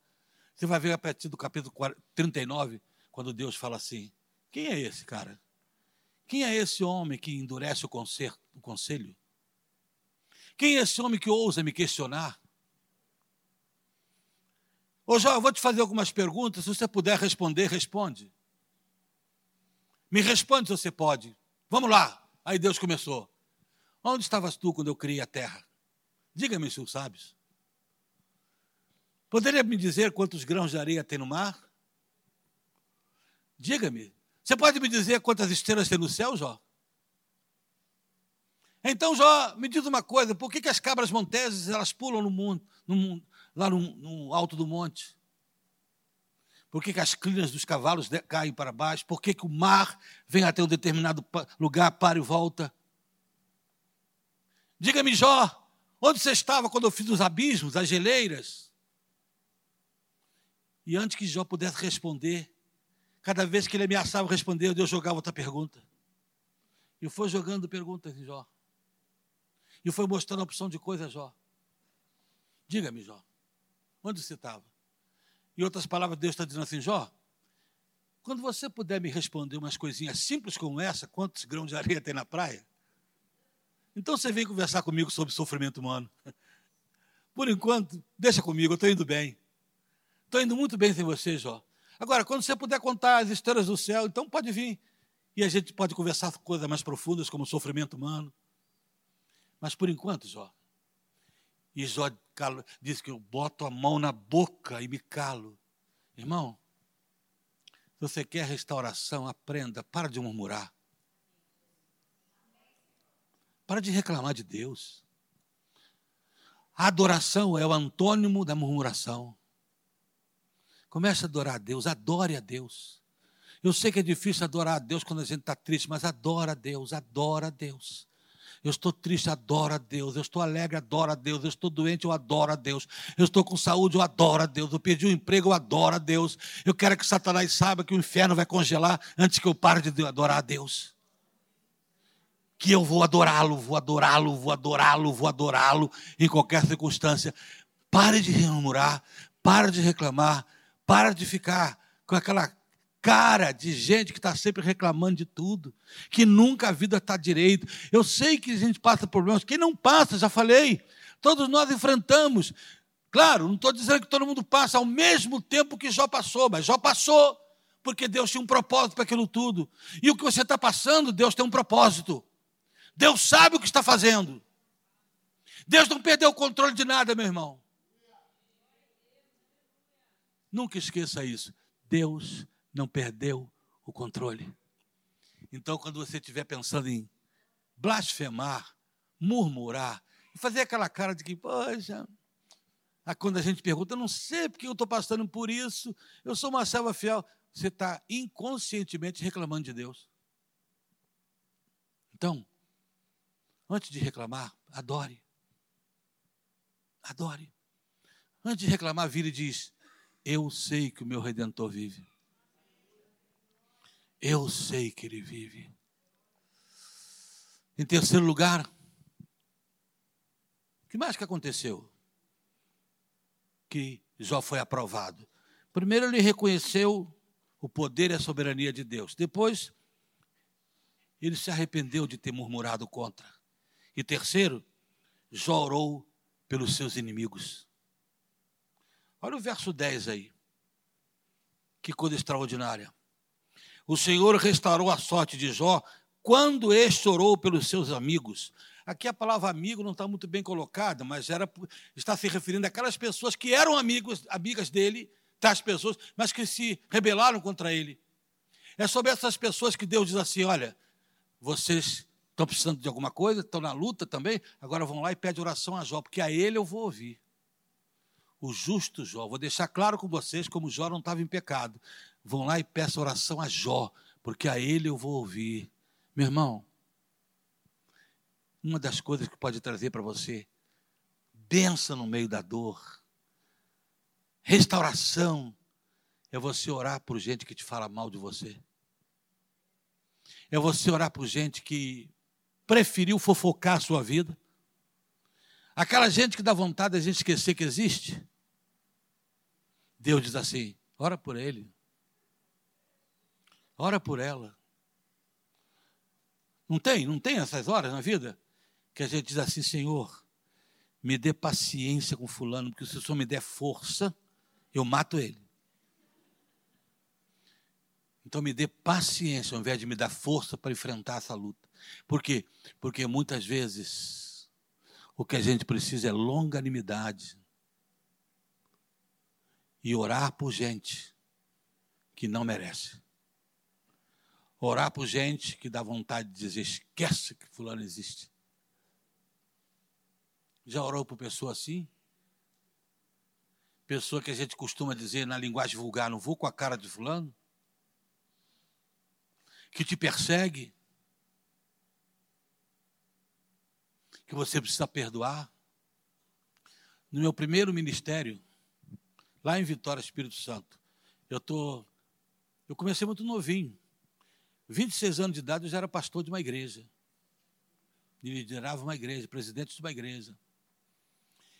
A: você vai ver a partir do capítulo 39, quando Deus fala assim: quem é esse cara? Quem é esse homem que endurece o, o conselho? Quem é esse homem que ousa me questionar? Ô Jó, eu vou te fazer algumas perguntas, se você puder responder, responde. Me responde se você pode. Vamos lá. Aí Deus começou. Onde estavas tu quando eu criei a terra? Diga-me se o sabes. Poderia me dizer quantos grãos de areia tem no mar? Diga-me. Você pode me dizer quantas estrelas tem no céu, Jó? Então, Jó, me diz uma coisa: por que, que as cabras monteses elas pulam no mundo, no lá no, no, alto do monte? Por que, que as crinas dos cavalos caem para baixo? Por que, que o mar vem até um determinado lugar, para e volta? Diga-me, Jó, onde você estava quando eu fiz os abismos, as geleiras? E antes que Jó pudesse responder, cada vez que ele ameaçava responder, Deus jogava outra pergunta. E foi jogando perguntas em Jó. E foi mostrando a opção de coisa a Jó. Diga-me, Jó, onde você estava? Em outras palavras, Deus está dizendo assim, Jó, quando você puder me responder umas coisinhas simples como essa, quantos grãos de areia tem na praia? Então você vem conversar comigo sobre sofrimento humano. Por enquanto, deixa comigo, eu estou indo bem. Estou indo muito bem sem você, Jó. Agora, quando você puder contar as estrelas do céu, então pode vir. E a gente pode conversar coisas mais profundas, como sofrimento humano. Mas por enquanto, Jó. E Jó diz que eu boto a mão na boca e me calo. Irmão, se você quer restauração, aprenda, para de murmurar. Para de reclamar de Deus. A adoração é o antônimo da murmuração. Comece a adorar a Deus, adore a Deus. Eu sei que é difícil adorar a Deus quando a gente está triste, mas adora a Deus, adora a Deus. Eu estou triste, adoro a Deus. Eu estou alegre, adoro a Deus. Eu estou doente, eu adoro a Deus. Eu estou com saúde, eu adoro a Deus. Eu perdi um emprego, eu adoro a Deus. Eu quero que Satanás saiba que o inferno vai congelar antes que eu pare de adorar a Deus. Que eu vou adorá-lo, vou adorá-lo, vou adorá-lo, vou adorá-lo em qualquer circunstância. Pare de murmurar, pare de reclamar, pare de ficar com aquela cara de gente que está sempre reclamando de tudo, que nunca a vida está direito. Eu sei que a gente passa problemas, quem não passa, já falei, todos nós enfrentamos. Claro, não estou dizendo que todo mundo passa ao mesmo tempo que Jó passou, mas Jó passou, porque Deus tinha um propósito para aquilo tudo. E o que você está passando, Deus tem um propósito. Deus sabe o que está fazendo. Deus não perdeu o controle de nada, meu irmão. Nunca esqueça isso. Deus não perdeu o controle. Então, quando você estiver pensando em blasfemar, murmurar, fazer aquela cara de que, poxa, quando a gente pergunta, eu não sei porque eu estou passando por isso, eu sou uma selva fiel, você está inconscientemente reclamando de Deus. Então, antes de reclamar, adore. Adore. Antes de reclamar, vira e diz: Eu sei que o meu redentor vive. Eu sei que ele vive. Em terceiro lugar, o que mais que aconteceu? Que Jó foi aprovado. Primeiro, ele reconheceu o poder e a soberania de Deus. Depois, ele se arrependeu de ter murmurado contra. E terceiro, Jó orou pelos seus inimigos. Olha o verso 10 aí. Que coisa extraordinária. O Senhor restaurou a sorte de Jó quando este orou pelos seus amigos. Aqui a palavra amigo não está muito bem colocada, mas era, está se referindo àquelas pessoas que eram amigos, amigas dele, tais pessoas, mas que se rebelaram contra ele. É sobre essas pessoas que Deus diz assim: olha, vocês estão precisando de alguma coisa, estão na luta também, agora vão lá e pede oração a Jó, porque a ele eu vou ouvir. O justo Jó, vou deixar claro com vocês como Jó não estava em pecado vão lá e peçam oração a Jó, porque a ele eu vou ouvir. Meu irmão, uma das coisas que pode trazer para você benção no meio da dor, restauração, é você orar por gente que te fala mal de você. É você orar por gente que preferiu fofocar a sua vida. Aquela gente que dá vontade de a gente esquecer que existe. Deus diz assim: ora por ele. Ora por ela. Não tem? Não tem essas horas na vida? Que a gente diz assim, Senhor, me dê paciência com fulano, porque se o Senhor me der força, eu mato ele. Então me dê paciência ao invés de me dar força para enfrentar essa luta. Por quê? Porque muitas vezes o que a gente precisa é longanimidade e orar por gente que não merece. Orar por gente que dá vontade de dizer, esquece que fulano existe. Já orou por pessoa assim? Pessoa que a gente costuma dizer na linguagem vulgar, não vou com a cara de fulano? Que te persegue? Que você precisa perdoar? No meu primeiro ministério, lá em Vitória, Espírito Santo, eu tô, eu comecei muito novinho. 26 anos de idade, eu já era pastor de uma igreja. Liderava uma igreja, presidente de uma igreja.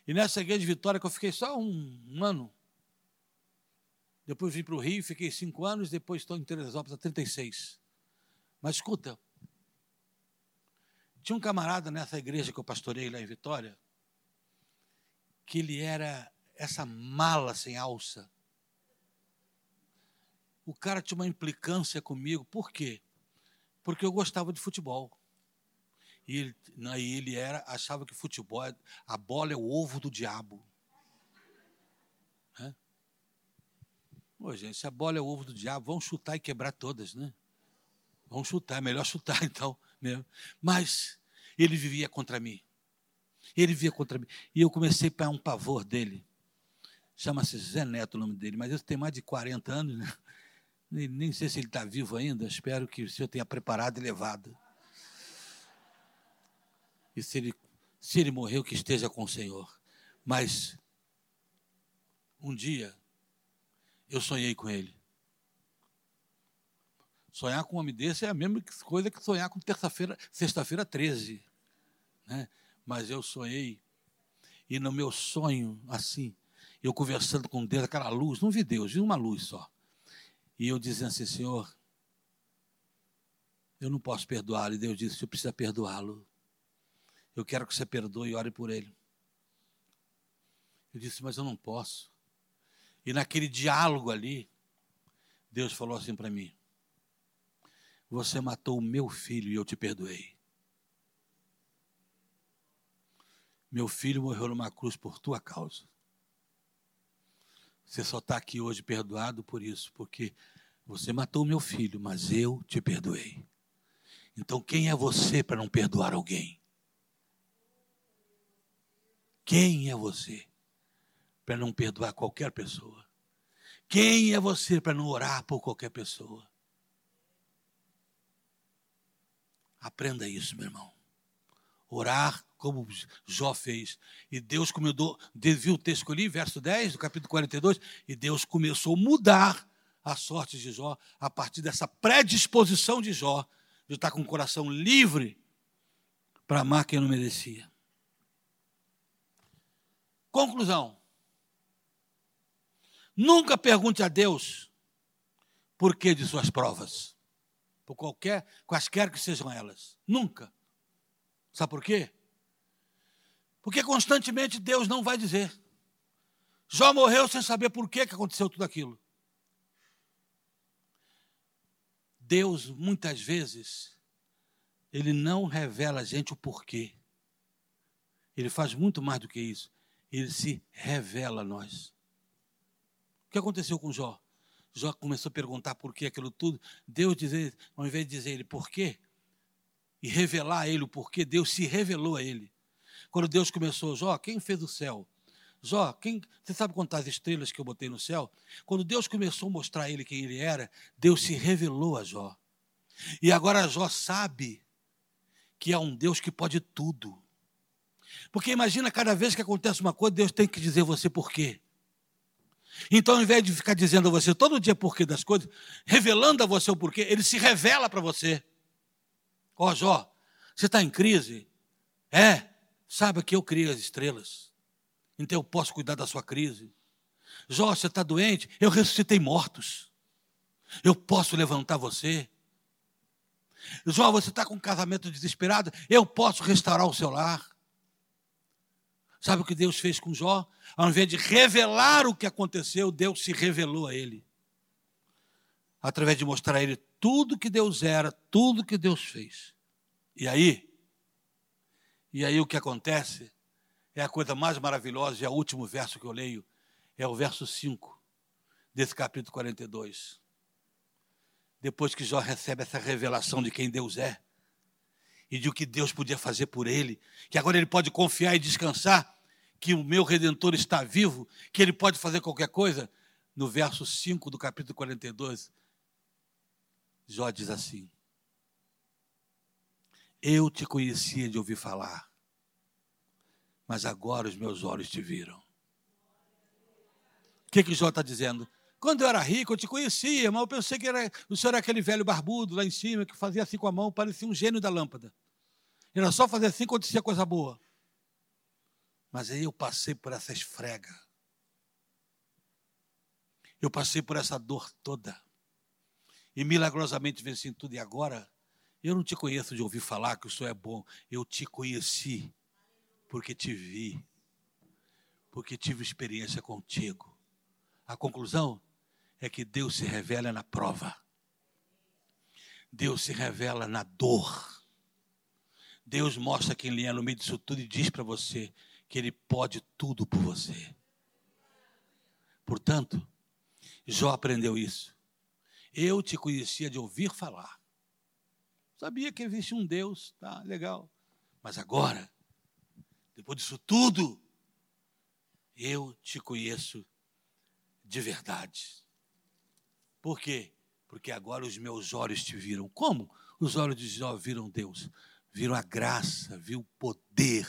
A: E nessa igreja de Vitória, que eu fiquei só um, um ano. Depois vim para o Rio, fiquei cinco anos, depois estou em Teresópolis há 36. Mas escuta, tinha um camarada nessa igreja que eu pastorei lá em Vitória, que ele era essa mala sem alça. O cara tinha uma implicância comigo, por quê? Porque eu gostava de futebol. E ele, aí ele era, achava que futebol, a bola é o ovo do diabo. É? Pô, gente, se a bola é o ovo do diabo, vão chutar e quebrar todas, né? Vão chutar, é melhor chutar *laughs* então mesmo. Mas ele vivia contra mim. Ele vivia contra mim. E eu comecei a pegar um pavor dele. Chama-se Zé Neto o nome dele, mas ele tem mais de 40 anos, né? Nem sei se ele está vivo ainda. Espero que o senhor tenha preparado e levado. E se ele, se ele morreu, que esteja com o Senhor. Mas um dia eu sonhei com ele. Sonhar com um homem desse é a mesma coisa que sonhar com terça-feira, sexta-feira 13. Né? Mas eu sonhei, e no meu sonho, assim, eu conversando com Deus, aquela luz, não vi Deus, vi uma luz só. E eu dizendo assim, Senhor, eu não posso perdoá-lo. E Deus disse, eu preciso perdoá-lo. Eu quero que você perdoe e ore por ele. Eu disse, mas eu não posso. E naquele diálogo ali, Deus falou assim para mim: Você matou o meu filho e eu te perdoei. Meu filho morreu numa cruz por tua causa. Você só está aqui hoje perdoado por isso, porque você matou meu filho, mas eu te perdoei. Então, quem é você para não perdoar alguém? Quem é você para não perdoar qualquer pessoa? Quem é você para não orar por qualquer pessoa? Aprenda isso, meu irmão. Orar como Jó fez. E Deus começou, viu o texto que eu li, verso 10 do capítulo 42, e Deus começou a mudar a sorte de Jó a partir dessa predisposição de Jó de estar com o coração livre para amar quem não merecia. Conclusão. Nunca pergunte a Deus por que de suas provas. Por qualquer, quaisquer que sejam elas. Nunca. Sabe por quê? Porque constantemente Deus não vai dizer. Jó morreu sem saber por que, que aconteceu tudo aquilo. Deus, muitas vezes, ele não revela a gente o porquê. Ele faz muito mais do que isso. Ele se revela a nós. O que aconteceu com Jó? Jó começou a perguntar por que aquilo tudo. Deus, dizer, ao invés de dizer ele por quê, e revelar a ele o porquê, Deus se revelou a ele. Quando Deus começou, Jó, quem fez o céu? Jó, quem, você sabe quantas estrelas que eu botei no céu? Quando Deus começou a mostrar a ele quem ele era, Deus se revelou a Jó. E agora Jó sabe que é um Deus que pode tudo. Porque imagina cada vez que acontece uma coisa, Deus tem que dizer você por quê. Então, ao invés de ficar dizendo a você todo dia porquê das coisas, revelando a você o porquê, ele se revela para você. Ó, oh, Jó, você está em crise? É, Saiba que eu criei as estrelas. Então eu posso cuidar da sua crise. Jó, você está doente? Eu ressuscitei mortos. Eu posso levantar você. Jó, você está com um casamento desesperado? Eu posso restaurar o seu lar. Sabe o que Deus fez com Jó? Ao invés de revelar o que aconteceu, Deus se revelou a ele. Através de mostrar a ele tudo que Deus era, tudo que Deus fez. E aí, e aí o que acontece é a coisa mais maravilhosa, e é o último verso que eu leio, é o verso 5 desse capítulo 42. Depois que Jó recebe essa revelação de quem Deus é e de o que Deus podia fazer por ele, que agora ele pode confiar e descansar que o meu redentor está vivo, que ele pode fazer qualquer coisa, no verso 5 do capítulo 42, Jó diz assim: eu te conhecia de ouvir falar, mas agora os meus olhos te viram. O que, que Jó está dizendo? Quando eu era rico, eu te conhecia, mas eu pensei que era, o senhor era aquele velho barbudo lá em cima, que fazia assim com a mão, parecia um gênio da lâmpada. Era só fazer assim acontecia coisa boa. Mas aí eu passei por essa esfrega. Eu passei por essa dor toda. E milagrosamente venci tudo. E agora, eu não te conheço de ouvir falar que o Senhor é bom. Eu te conheci porque te vi. Porque tive experiência contigo. A conclusão é que Deus se revela na prova. Deus se revela na dor. Deus mostra quem Ele é no meio disso tudo e diz para você que Ele pode tudo por você. Portanto, Jó aprendeu isso. Eu te conhecia de ouvir falar. Sabia que existe um Deus, tá legal. Mas agora, depois disso tudo, eu te conheço de verdade. Por quê? Porque agora os meus olhos te viram. Como? Os olhos de Jó viram Deus. Viram a graça, viu o poder,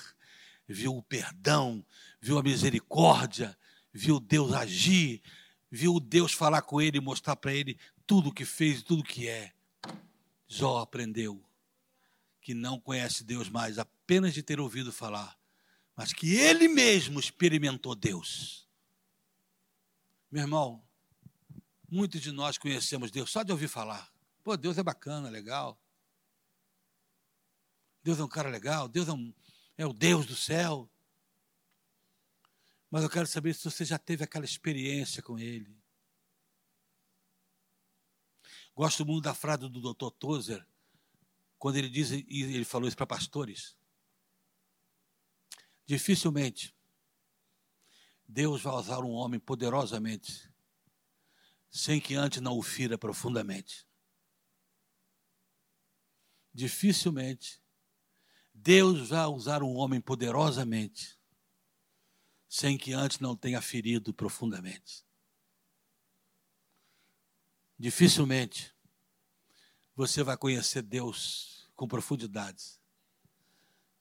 A: viu o perdão, viu a misericórdia, viu Deus agir, viu Deus falar com ele e mostrar para ele tudo o que fez tudo o que é. Jó aprendeu que não conhece Deus mais apenas de ter ouvido falar, mas que ele mesmo experimentou Deus. Meu irmão, muitos de nós conhecemos Deus só de ouvir falar. Pô, Deus é bacana, legal. Deus é um cara legal, Deus é, um, é o Deus do céu. Mas eu quero saber se você já teve aquela experiência com Ele. Gosto muito da frase do Dr. Tozer, quando ele diz, e ele falou isso para pastores. Dificilmente Deus vai usar um homem poderosamente, sem que antes não o fira profundamente. Dificilmente Deus vai usar um homem poderosamente, sem que antes não tenha ferido profundamente. Dificilmente você vai conhecer Deus com profundidades,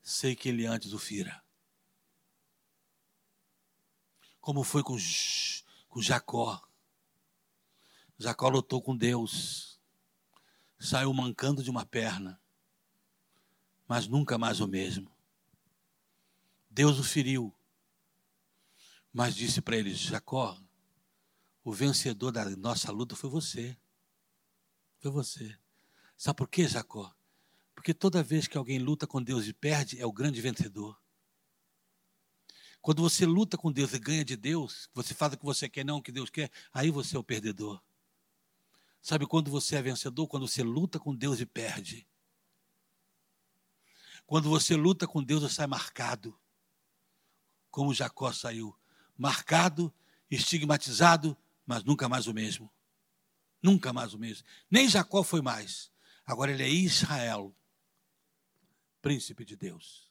A: sem que Ele antes o fira. Como foi com, com Jacó. Jacó lutou com Deus, saiu mancando de uma perna, mas nunca mais o mesmo. Deus o feriu, mas disse para ele: Jacó, o vencedor da nossa luta foi você. Foi você. Sabe por quê, Jacó? Porque toda vez que alguém luta com Deus e perde, é o grande vencedor. Quando você luta com Deus e ganha de Deus, você faz o que você quer, não o que Deus quer, aí você é o perdedor. Sabe quando você é vencedor? Quando você luta com Deus e perde. Quando você luta com Deus, você sai marcado. Como Jacó saiu marcado, estigmatizado, mas nunca mais o mesmo. Nunca mais o mesmo. Nem Jacó foi mais. Agora ele é Israel, príncipe de Deus.